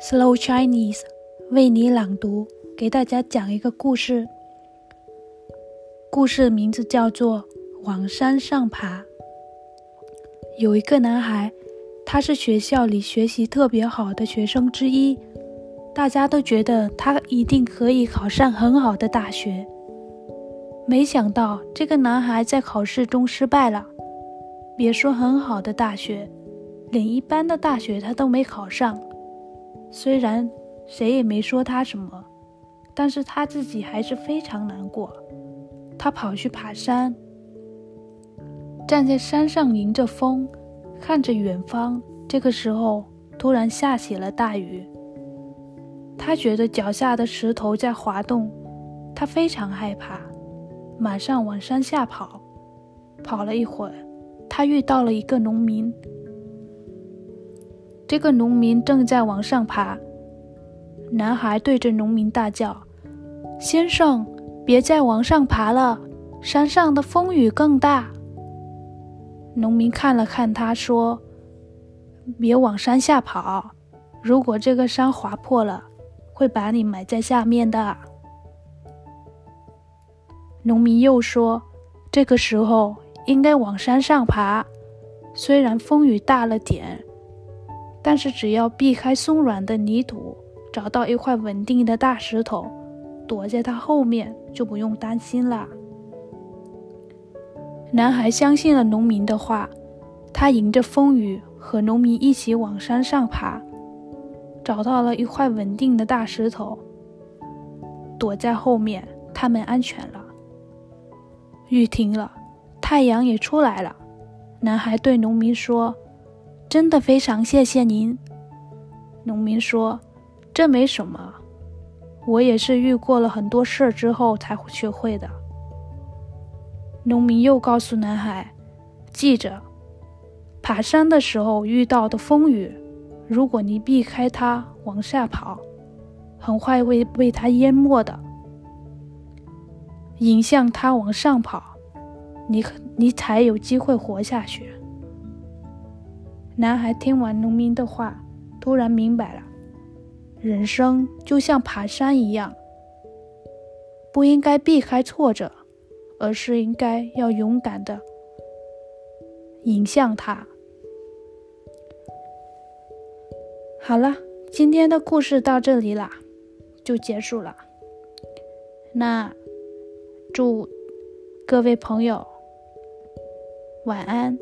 Slow Chinese 为你朗读，给大家讲一个故事。故事名字叫做《往山上爬》。有一个男孩，他是学校里学习特别好的学生之一，大家都觉得他一定可以考上很好的大学。没想到，这个男孩在考试中失败了。别说很好的大学，连一般的大学他都没考上。虽然谁也没说他什么，但是他自己还是非常难过。他跑去爬山，站在山上迎着风，看着远方。这个时候，突然下起了大雨。他觉得脚下的石头在滑动，他非常害怕，马上往山下跑。跑了一会儿，他遇到了一个农民。这个农民正在往上爬，男孩对着农民大叫：“先生，别再往上爬了，山上的风雨更大。”农民看了看他，说：“别往山下跑，如果这个山滑破了，会把你埋在下面的。”农民又说：“这个时候应该往山上爬，虽然风雨大了点。”但是只要避开松软的泥土，找到一块稳定的大石头，躲在它后面，就不用担心了。男孩相信了农民的话，他迎着风雨和农民一起往山上爬，找到了一块稳定的大石头，躲在后面，他们安全了。雨停了，太阳也出来了。男孩对农民说。真的非常谢谢您，农民说：“这没什么，我也是遇过了很多事儿之后才学会的。”农民又告诉男孩：“记着，爬山的时候遇到的风雨，如果你避开它往下跑，很快会被它淹没的。迎向它往上跑，你你才有机会活下去。”男孩听完农民的话，突然明白了，人生就像爬山一样，不应该避开挫折，而是应该要勇敢的迎向它。好了，今天的故事到这里啦，就结束了。那祝各位朋友晚安。